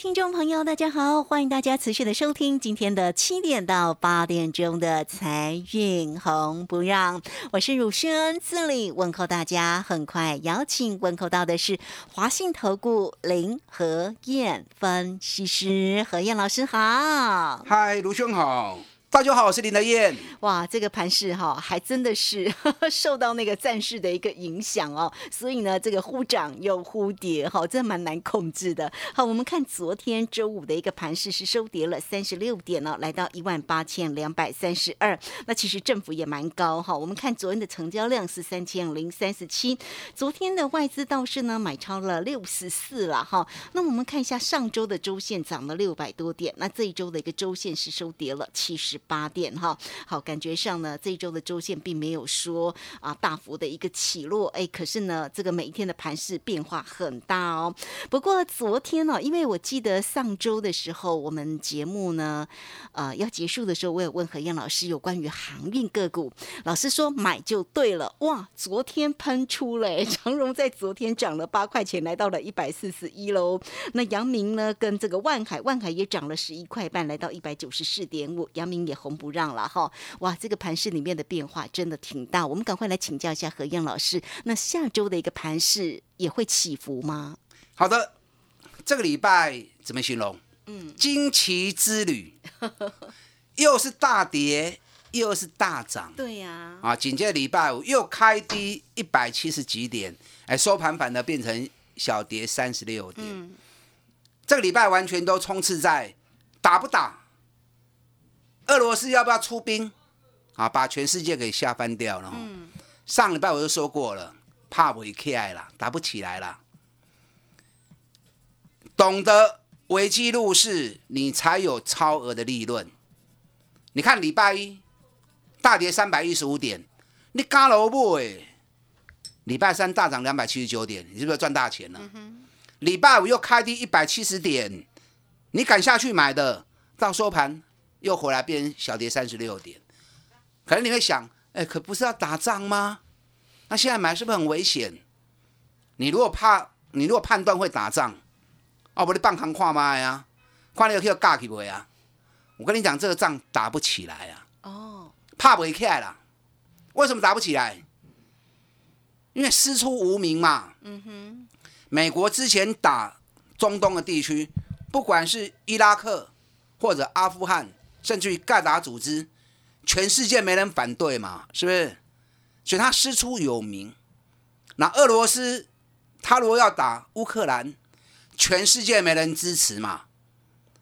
听众朋友，大家好，欢迎大家持续的收听今天的七点到八点钟的财运红不让，我是汝轩，这里问候大家。很快邀请问候到的是华信投顾林和燕分析师何燕老师好。嗨，卢兄好，大家好，我是林德燕。哇，这个盘势哈，还真的是 受到那个战事的一个影响哦，所以呢，这个忽涨又忽跌，哈，真蛮难控制的。好，我们看昨天周五的一个盘势是收跌了三十六点哦，来到一万八千两百三十二。那其实振幅也蛮高哈。我们看昨天的成交量是三千零三十七，昨天的外资倒是呢买超了六十四了哈。那我们看一下上周的周线涨了六百多点，那这一周的一个周线是收跌了七十八点哈。好，感觉上呢这一周的周线并没有说啊大幅的一个起落，哎，可是呢这个每一天的盘势变化很大哦。不过昨天呢，因为我记得上周的时候，我们节目呢呃要结束的时候，我有问何燕老师有关于航运个股，老师说买就对了。哇，昨天喷出了，长荣在昨天涨了八块钱，来到了一百四十一喽。那阳明呢跟这个万海，万海也涨了十一块半，来到一百九十四点五，阳明也红不让了哈。哇，这个盘势里面的变化真的挺大，我们赶快来请教一下何燕老师。那下周的一个盘势也会起伏吗？好的，这个礼拜怎么形容？嗯，惊奇之旅，又是大跌，又是大涨。对呀、啊，紧接着礼拜五又开低一百七十几点，哎，收盘反而变成小跌三十六点。嗯这个礼拜完全都充斥在打不打，俄罗斯要不要出兵啊，把全世界给吓翻掉了上礼拜我就说过了，怕不起来了，打不起来了。懂得危机入市，你才有超额的利润。你看礼拜一大跌三百一十五点，你干萝卜哎！礼拜三大涨两百七十九点，你是不是赚大钱了？礼拜五又开低一百七十点，你敢下去买的，到收盘又回来变小跌三十六点。可能你会想，哎，可不是要打仗吗？那现在买是不是很危险？你如果怕，你如果判断会打仗，哦，不，你半扛跨妈呀，看你有去尬起不啊？我跟你讲，这个仗打不起来啊，哦，怕不起来啦。为什么打不起来？因为师出无名嘛。嗯哼，美国之前打中东的地区，不管是伊拉克或者阿富汗，甚至于盖达组织，全世界没人反对嘛，是不是？所以他师出有名。那俄罗斯，他如果要打乌克兰，全世界没人支持嘛，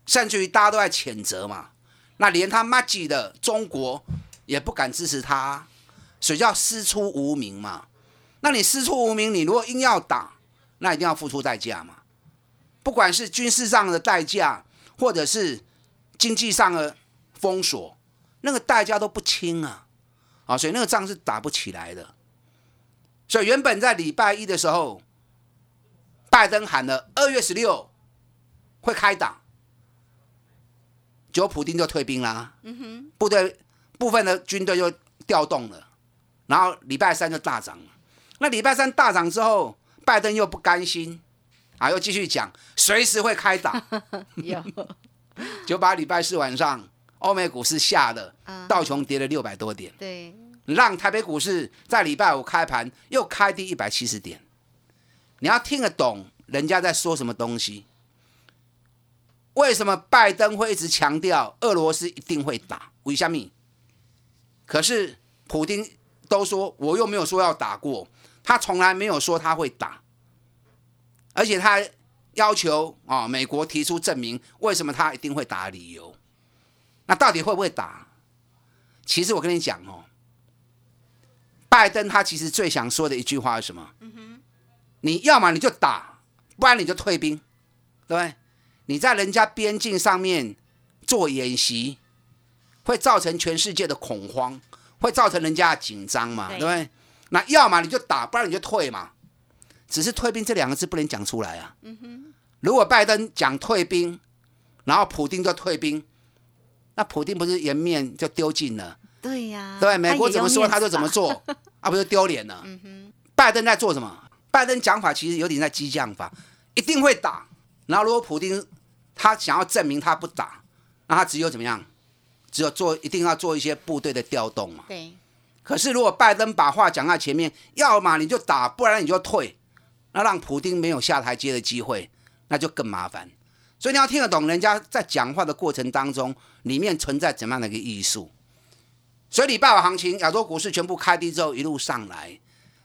甚至于大家都在谴责嘛。那连他妈鸡的中国也不敢支持他，所以叫师出无名嘛。那你师出无名，你如果硬要打，那一定要付出代价嘛。不管是军事上的代价，或者是经济上的封锁，那个代价都不轻啊。啊，所以那个仗是打不起来的。所以原本在礼拜一的时候，拜登喊了二月十六会开打，结果普丁就退兵啦，嗯部队部分的军队就调动了，然后礼拜三就大涨了。那礼拜三大涨之后，拜登又不甘心，啊，又继续讲随时会开打，有，就把礼拜四晚上欧美股市吓得啊道琼跌了六百多点，对，让台北股市在礼拜五开盘又开低一百七十点。你要听得懂人家在说什么东西。为什么拜登会一直强调俄罗斯一定会打？为什么？可是普京都说我又没有说要打过，他从来没有说他会打，而且他要求啊、美国提出证明为什么他一定会打的理由。那到底会不会打？其实我跟你讲哦，拜登他其实最想说的一句话是什么？你要么你就打，不然你就退兵，对不对？你在人家边境上面做演习，会造成全世界的恐慌，会造成人家的紧张嘛，对对不对？那要么你就打，不然你就退嘛。只是退兵这两个字不能讲出来啊。如果拜登讲退兵，然后普丁就退兵，那普丁不是颜面就丢尽了？对呀，对，美国怎么说他就怎么做，啊，不是丢脸了？拜登在做什么？拜登讲法其实有点在激将法，一定会打。然后如果普丁他想要证明他不打，那他只有怎么样？只有做一定要做一些部队的调动嘛。对，可是如果拜登把话讲在前面，要么你就打，不然你就退，那让普丁没有下台阶的机会，那就更麻烦。所以你要听得懂人家在讲话的过程当中，里面存在怎么样的一个艺术。所以礼拜五行情，亚洲股市全部开低之后一路上来，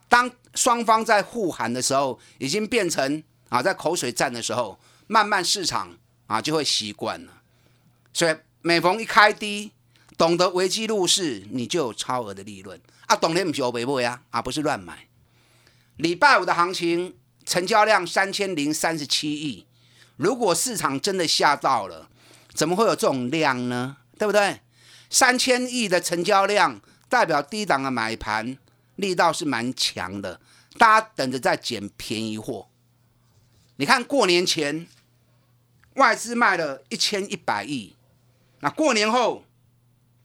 当双方在互喊的时候，已经变成啊在口水战的时候，慢慢市场啊就会习惯了。所以每逢一开低，懂得危机入市，你就有超额的利润啊！懂得不是欧北呀，啊不是乱买。礼拜五的行情成交量三千零三十七亿，如果市场真的吓到了，怎么会有这种量呢？对不对？三千亿的成交量代表低档的买盘力道是蛮强的，大家等着在捡便宜货。你看过年前外资卖了一千一百亿，那过年后，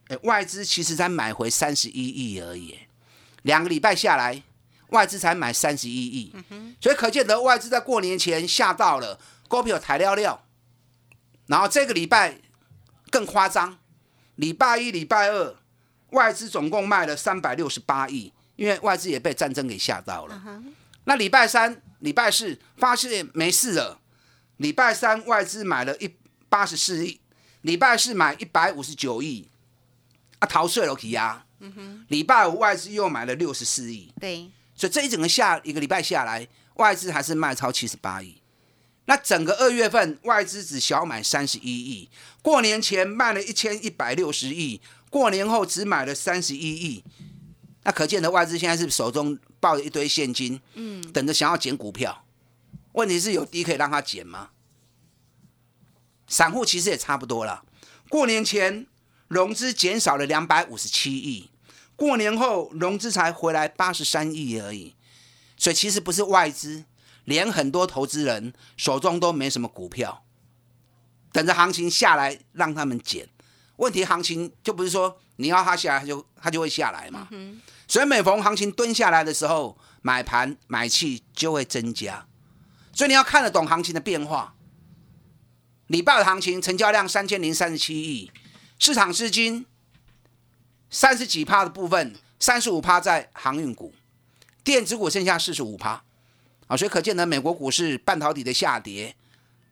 哎，外资其实才买回三十一亿而已，两个礼拜下来，外资才买三十一亿，所以可见得外资在过年前吓到了，股票抬料料，然后这个礼拜更夸张，礼拜一、礼拜二外资总共卖了三百六十八亿，因为外资也被战争给吓到了。那礼拜三、礼拜四发现没事了，礼拜三外资买了一八十四亿，礼拜四买一百五十九亿，啊，逃税了起啊。礼拜五外资又买了六十四亿，对，所以这一整个下一个礼拜下来，外资还是卖超七十八亿。那整个二月份外资只小买三十一亿，过年前卖了一千一百六十亿，过年后只买了三十一亿。那可见的外资现在是手中抱着一堆现金，嗯，等着想要捡股票。问题是有低可以让他捡吗？散户其实也差不多了。过年前融资减少了两百五十七亿，过年后融资才回来八十三亿而已。所以其实不是外资，连很多投资人手中都没什么股票，等着行情下来让他们减。问题行情就不是说你要它下来，它就它就会下来嘛。所以每逢行情蹲下来的时候，买盘买气就会增加。所以你要看得懂行情的变化。礼拜的行情成交量三千零三十七亿，市场资金三十几趴的部分，三十五趴在航运股，电子股剩下四十五趴。啊，所以可见呢，美国股市半导体的下跌，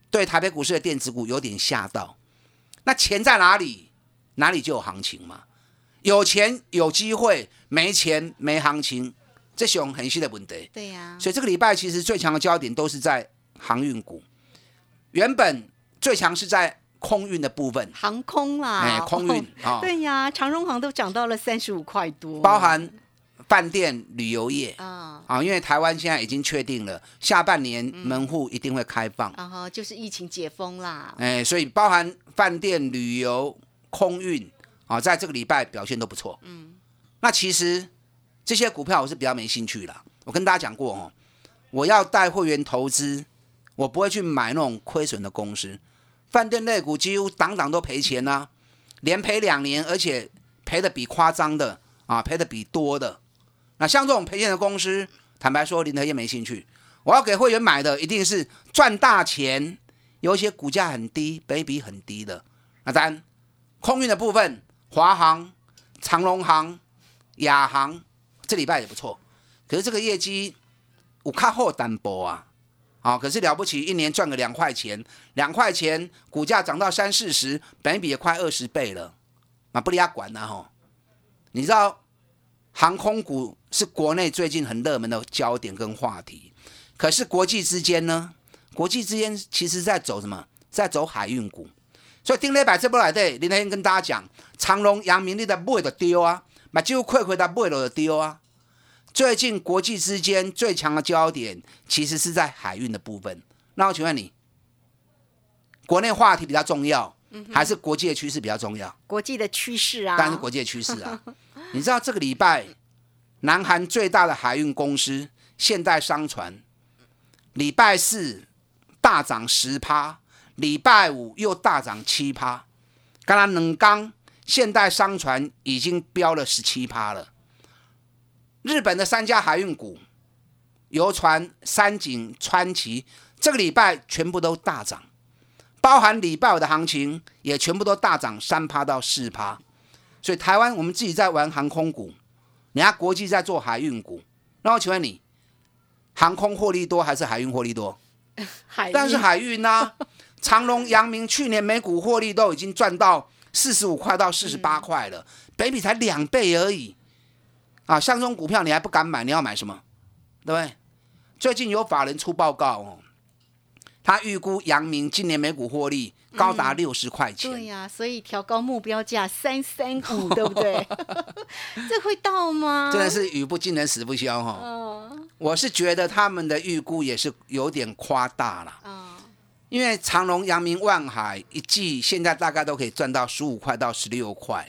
对台北股市的电子股有点吓到。那钱在哪里，哪里就有行情嘛。有钱有机会，没钱没行情，这种很细的问题。对呀，所以这个礼拜其实最强的焦点都是在航运股，原本最强是在空运的部分，航空啦，哎，空运啊、对呀，长荣航都涨到了三十五块多，包含饭店、旅游业啊，啊，因为台湾现在已经确定了，下半年门户一定会开放，然后就是疫情解封啦，哎，所以包含饭店、旅游、空运啊，在这个礼拜表现都不错。嗯，那其实这些股票我是比较没兴趣啦。我跟大家讲过哦，我要带会员投资，我不会去买那种亏损的公司。饭店类股几乎档档都赔钱呐、连赔两年，而且赔的比夸张的啊，赔的比多的。那像这种赔钱的公司，坦白说，林德燕没兴趣。我要给会员买的一定是赚大钱，有一些股价很低、本益比很低的。那当然，空运的部分，华航、长荣航、亚航这礼拜也不错，可是这个业绩有靠后单薄啊。好、可是了不起，一年赚个两块钱，两块钱股价涨到三四十，本比也快二十倍了，啊，不理他管了、吼。你知道航空股是国内最近很热门的焦点跟话题，可是国际之间呢？国际之间其实在走什么？在走海运股。所以丁磊摆这波来对，林德燕跟大家讲，长隆、阳明你的买就丢啊，把就亏亏的买了就丢啊。最近国际之间最强的焦点其实是在海运的部分。那我请问你，国内话题比较重要，还是国际的趋势比较重要？国际的趋势啊，当然是国际的趋势啊。你知道这个礼拜，南韩最大的海运公司现代商船，礼拜四大涨十趴，礼拜五又大涨七趴。刚刚冷刚现代商船已经飙了十七趴了。日本的三家海运股，游船、三井、川崎，这个礼拜全部都大涨，包含礼拜五的行情也全部都大涨三趴到四趴。所以台湾我们自己在玩航空股，人家国际在做海运股。那我请问你，航空获利多还是海运获利多？海但是海运呢、长隆、阳明去年每股获利都已经赚到四十五块到四十八块了，北比才两倍而已。啊，像这种股票你还不敢买，你要买什么？对不对？最近有法人出报告哦，他预估阳明今年每股获利高达六十块钱。对呀、所以调高目标价三三五，对不对？这会到吗？真的是语不惊人死不休哈、嗯。我是觉得他们的预估也是有点夸大了，嗯，因为长隆、阳明、万海一季现在大概都可以赚到十五块到十六块，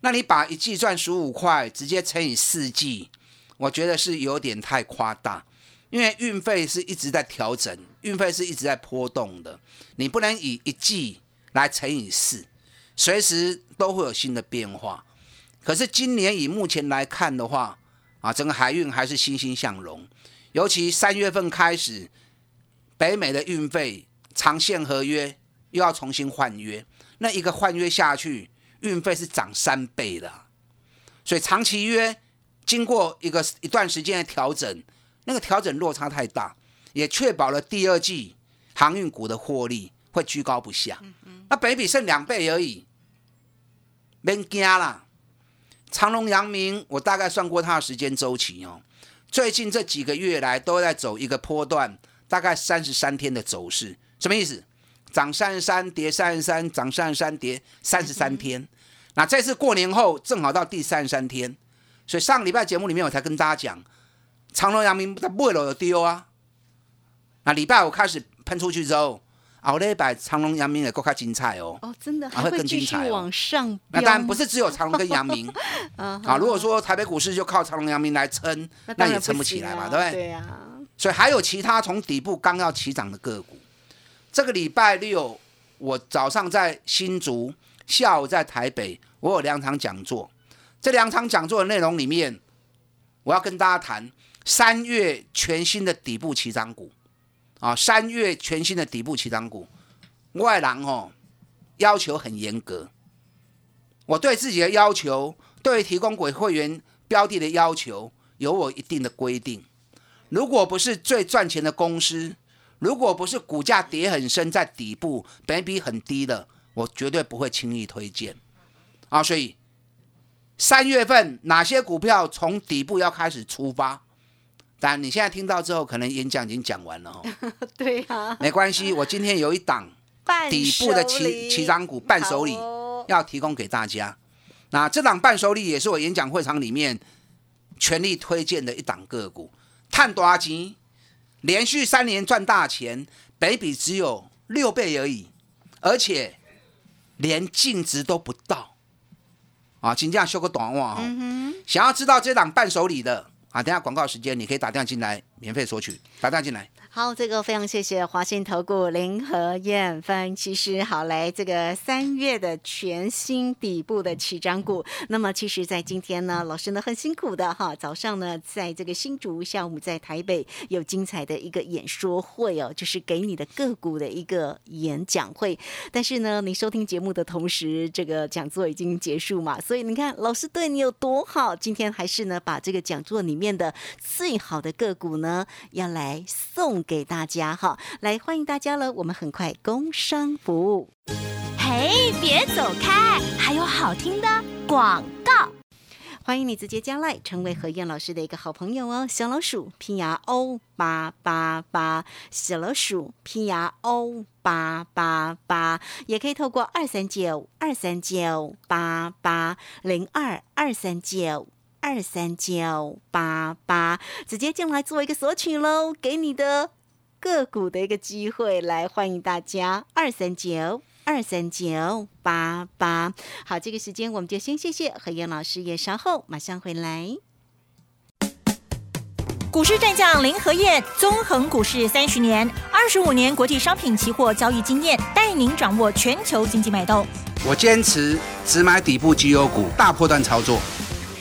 那你把一季赚十五块直接乘以四季，我觉得是有点太夸大，因为运费是一直在调整，运费是一直在波动的，你不能以一季来乘以四，随时都会有新的变化。可是今年以目前来看的话，啊，整个海运还是欣欣向荣，尤其三月份开始，北美的运费长线合约又要重新换约，那一个换约下去，运费是涨三倍的，所以长期约经过一个一段时间的调整，那个调整落差太大，也确保了第二季航运股的获利会居高不下。那北比剩两倍而已，免惊啦。长隆、阳明，我大概算过它的时间周期哦。最近这几个月来都在走一个波段，大概三十三天的走势，什么意思？涨三十三，跌三十三，涨三十三，跌三十三天。那这次过年后正好到第三十三天，所以上个礼拜节目里面我才跟大家讲，长隆、阳明它不会有丢啊。那礼拜五开始喷出去之后，后礼拜长隆、阳明也够开精彩哦。哦，真的还会更精彩哦往上那当然不是只有长隆跟阳明啊 啊。如果说台北股市就靠长隆、阳明来撑，那也撑不起来嘛，对不对？对呀，所以还有其他从底部刚要起涨的个股。这个礼拜六，我早上在新竹，下午在台北，我有两场讲座。这两场讲座的内容里面，我要跟大家谈三月全新的底部起涨股啊，三月全新的底部起涨股。外郎哦，要求很严格，我对自己的要求，对提供给会员标的的要求，有我一定的规定。如果不是最赚钱的公司，如果不是股价跌很深，在底部，本比很低的，我绝对不会轻易推荐。啊，所以三月份哪些股票从底部要开始出发？但你现在听到之后，可能演讲已经讲完了哦，对呀，没关系，我今天有一档底部的手起礼起涨股伴手礼哦要提供给大家。那这档伴手礼也是我演讲会场里面全力推荐的一档个股，探多少钱？连续三年赚大钱，北比只有六倍而已，而且连净值都不到啊！请这样修个短话哦。想要知道这档伴手礼的啊，等下广告时间你可以打电话进来免费索取，打电话进来。好，这个非常谢谢华信投顾林和燕分其实。好，来这个三月的全新底部的起涨股。那么，其实，在今天呢，老师呢很辛苦的哈，早上呢在这个新竹，下午在台北有精彩的一个演说会哦，就是给你的个股的一个演讲会。但是呢，你收听节目的同时，这个讲座已经结束嘛，所以你看老师对你有多好，今天还是呢把这个讲座里面的最好的个股呢要来送给大家哈，来欢迎大家了，我们很快工商服务。嘿，别走开，还有好听的广告。欢迎你直接加来，成为何燕老师的一个好朋友哦。小老鼠拼牙 O 八八八，小老鼠拼牙 O 八八八，也可以透过二三九二三九八八零二二三九。二三九八八，直接进来做一个索取喽，给你的个股的一个机会，来欢迎大家二三九。二三九八八，好，这个时间我们就先谢谢何燕老师，也稍后马上回来。股市战将林和燕，纵横股市三十年，二十五年国际商品期货交易经验，带您掌握全球经济脉动。我坚持只买底部绩优股，大波段操作。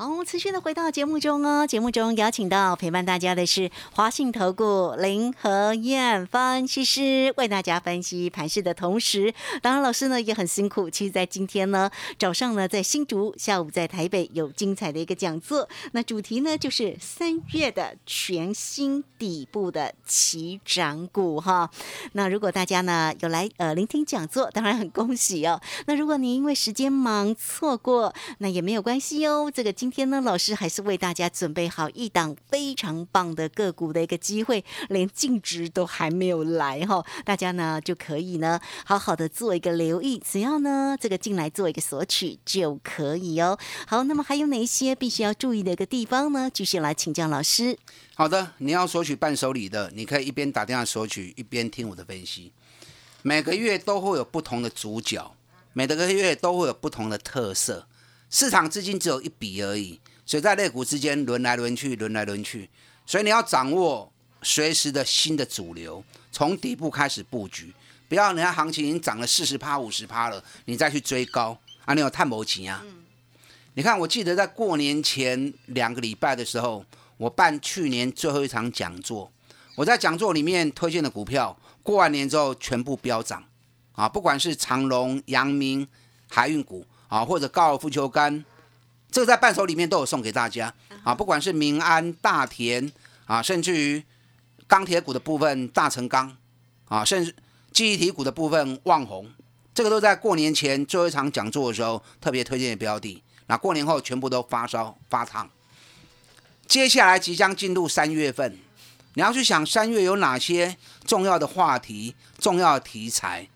好，持续的回到节目中哦。节目中邀请到陪伴大家的是华信投顾林和燕分析师，为大家分析盘势的同时，当然老师呢也很辛苦。其实，在今天呢早上呢在新竹，下午在台北有精彩的一个讲座。那主题呢就是三月的全新底部的起涨股哈。那如果大家呢有来呃聆听讲座，当然很恭喜哦。那如果您因为时间忙错过，那也没有关系哦。这个今今天呢，老师还是为大家准备好一档非常棒的个股的一个机会，连净值都还没有来哈，大家呢就可以呢好好的做一个留意，只要呢这个进来做一个索取就可以哦。好，那么还有哪一些必须要注意的一个地方呢？继续来请教老师。好的，你要索取伴手礼的，你可以一边打电话索取，一边听我的分析。每个月都会有不同的主角，每个月都会有不同的特色。市场资金只有一笔而已，所以在类股之间轮来轮去，轮来轮去，所以你要掌握随时的新的主流，从底部开始布局，不要人家行情已经涨了四十趴、五十趴了，你再去追高啊！你有探谋钱啊？你看，我记得在过年前两个礼拜的时候，我办去年最后一场讲座，我在讲座里面推荐的股票，过完年之后全部飙涨啊！不管是长隆、阳明、海运股啊，或者高尔夫球杆，这个在伴手里面都有送给大家啊！不管是民安、大田啊，甚至于钢铁股的部分大成钢啊，甚至记忆体股的部分旺宏，这个都在过年前最后一场讲座的时候特别推荐的标的。那过年后全部都发烧发烫，接下来即将进入三月份，你要去想三月有哪些重要的话题、重要的题材。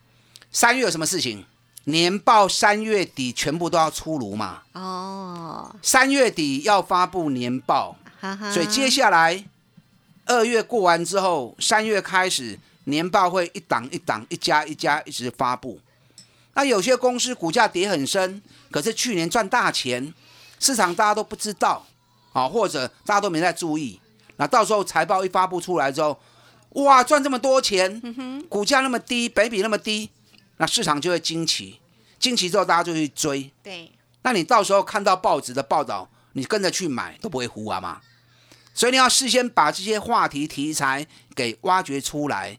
三月有什么事情？年报三月底全部都要出炉嘛？哦，三月底要发布年报，哈哈，所以接下来二月过完之后，三月开始年报会一档一档、一家一家一直发布。那有些公司股价跌很深，可是去年赚大钱，市场大家都不知道啊，或者大家都没在注意。那到时候财报一发布出来之后，哇，赚这么多钱，股价那么低，北比那么低，那市场就会惊奇，惊奇之后大家就去追。对，那你到时候看到报纸的报道，你跟着去买都不会糊啊嘛。所以你要事先把这些话题题材给挖掘出来，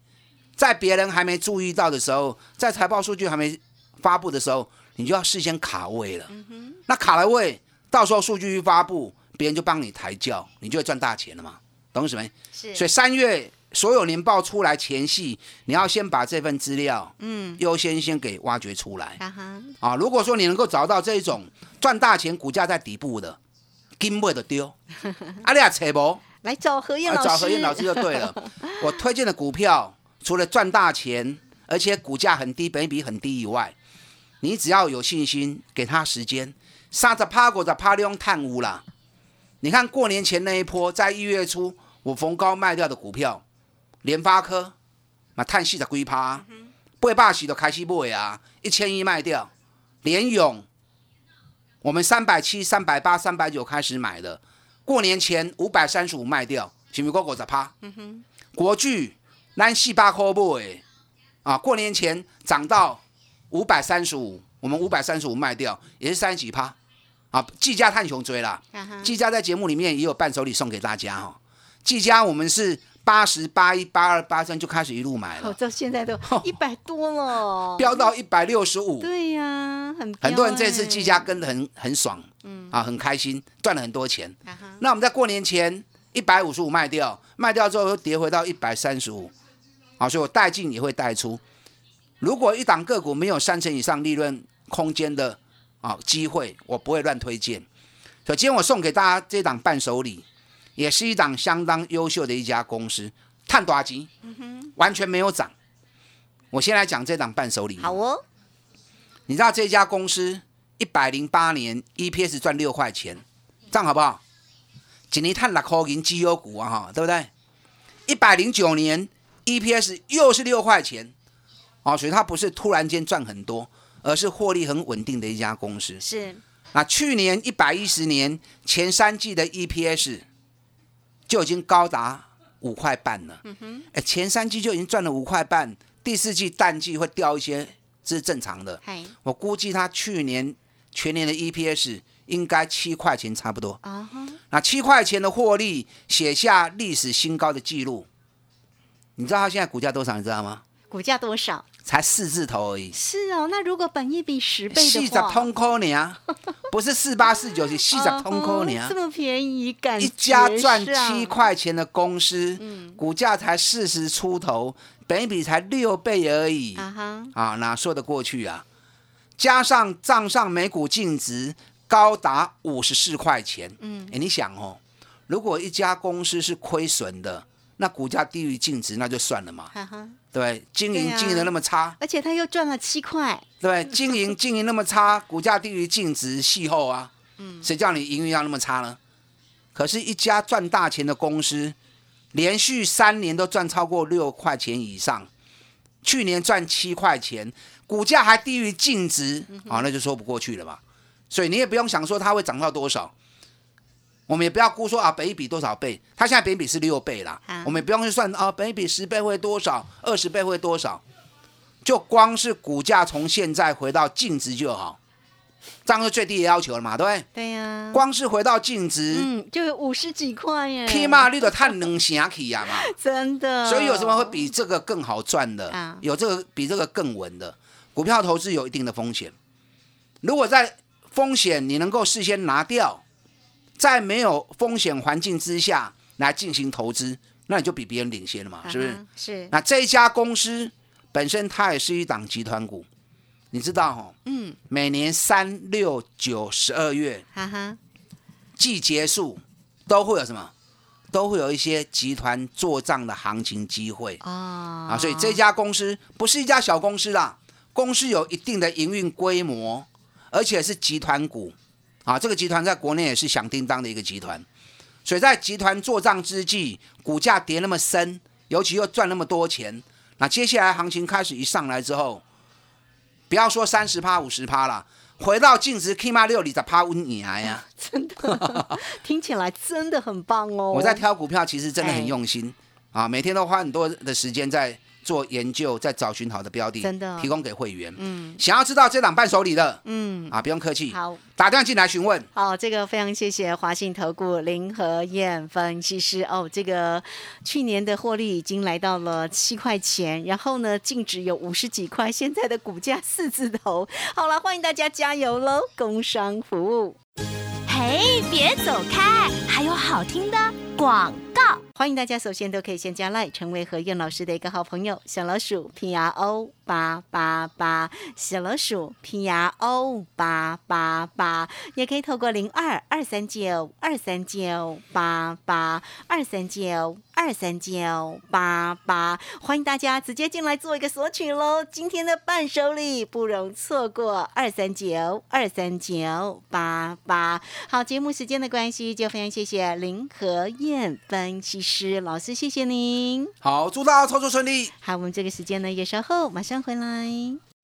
在别人还没注意到的时候，在财报数据还没发布的时候，你就要事先卡位了。那卡了位，到时候数据一发布，别人就帮你抬轿，你就会赚大钱了嘛，懂什么？是所以三月所有年报出来前夕，你要先把这份资料嗯，优先先给挖掘出来啊。如果说你能够找到这一种赚大钱、股价在底部的，金位的丢，啊，你也扯不？来找何燕老师，啊找何燕老师就对了。我推荐的股票，除了赚大钱，而且股价很低、本比很低以外，你只要有信心，给他时间，三十趴股的趴利用探污啦。你看过年前那一波，在一月初我逢高卖掉的股票，联发科，嘛探四十几趴，八百四就开始卖啊，一千一卖掉，联勇，我们三百七、三百八、三百九开始买的，过年前五百三十五卖掉，是不是够五十趴？国巨咱四百块买，啊，过年前涨到五百三十五，我们五百三十五卖掉，也是三十几趴，啊，技嘉探穷追啦，哈哈，技嘉在节目里面也有伴手礼送给大家哈、技嘉我们是八十八一八二八三就开始一路买哦，了，到现在都 一百多了，飙到一百六十五，对呀，很很多人这次技嘉跟的很很爽，嗯。啊，很开心，赚了很多钱。那我们在过年前一百五十五卖掉，卖掉之后又跌回到一百三十五，啊，所以我带进也会带出。如果一档个股没有三成以上利润空间的啊机会，我不会乱推荐。所以今天我送给大家这档伴手礼，也是一档相当优秀的一家公司，碳短机，完全没有涨。我先来讲这档伴手礼。好哦，你知道这家公司一百零八年 EPS 赚六块钱，这样好不好？几年碳六块银绩优股啊，哈，对不对？一百零九年 EPS 又是六块钱，哦，所以它不是突然间赚很多，而是获利很稳定的一家公司。是那去年一百一十年前三季的 EPS 就已经高达五块半了。嗯哼，哎，前三季就已经赚了五块半，第四季淡季会掉一些，这是正常的。嗨我估计它去年全年的 EPS 应该七块钱差不多。啊哈，那七块钱的获利写下历史新高的记录。你知道它现在股价多少？你知道吗？股价多少？才四字头而已。是哦，那如果本一比十倍四十的话，通扣你啊，不是四八四九，是四十通扣你啊哦这。么便宜，感觉一家赚七，块钱的公司，股价才四十出头，本益比才六倍而已。啊哈，啊，哪说得过去啊？加上账上每股净值高达五十四块钱，嗯。哎，你想哦，如果一家公司是亏损的，那股价低于净值，那就算了嘛，对对？经营经营的那么差，而且他又赚了七块，对？经营经营那么差，股价低于净值，戏后啊，嗯谁叫你营运要那么差呢？可是，一家赚大钱的公司，连续三年都赚超过六块钱以上，去年赚七块钱，股价还低于净值，啊，那就说不过去了吧。所以你也不用想说它会涨到多少，我们也不要估说啊，本一比多少倍，它现在本一比是六倍啦。啊，我们也不用去算啊，本一比十倍会多少，二十倍会多少，就光是股价从现在回到净值就好，这样是最低的要求了嘛，对不对？对呀，光是回到净值，嗯，就有五十几块耶，起码你得探两成起呀嘛。真的，所以有什么会比这个更好赚的？啊。有这个比这个更稳的？股票投资有一定的风险。如果在风险你能够事先拿掉，在没有风险环境之下来进行投资，那你就比别人领先了嘛，是不是？啊？是，那这一家公司本身它也是一档集团股，你知道哈、嗯，每年三六九十二月哈哈，季结束都会有什么？都会有一些集团做账的行情机会哦，啊，所以这家公司不是一家小公司啦，公司有一定的营运规模，而且是集团股啊，这个集团在国内也是响叮当的一个集团，所以在集团做账之际，股价跌那么深，尤其又赚那么多钱，那接下来行情开始一上来之后，不要说三十趴五十趴啦，回到净值起码六里的趴温你来呀。真的听起来真的很棒哦。我在挑股票其实真的哎很用心啊，每天都花很多的时间在做研究，在找寻好的标的，真的提供给会员。嗯想要知道这档伴手礼的嗯，啊，不用客气，好。打电话进来询问。好，这个非常谢谢华信投顾林和燕分析师哦。这个去年的获利已经来到了七块钱，然后呢净值有五十几块，现在的股价四字头。好了，欢迎大家加油喽！工商服务。嘿，别走开，还有好听的广告。欢迎大家，首先都可以先加赖，成为何燕老师的一个好朋友。小老鼠 P R O 八八八，小老鼠 P R O 八八八，也可以透过零二二三九二三九八八二三九二三九八八，欢迎大家直接进来做一个索取喽。今天的伴手礼不容错过，二三九二三九八八。好，节目时间的关系，就非常谢谢林和燕分分析师老师，谢谢您。好，祝大家操作顺利。好，我们这个时间呢也稍后马上回来。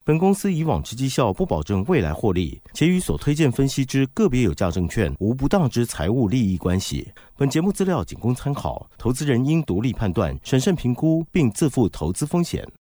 本公司以往之绩效不保证未来获利，且与所推荐分析之个别有价证券无不当之财务利益关系。本节目资料仅供参考，投资人应独立判断、审慎评估，并自负投资风险。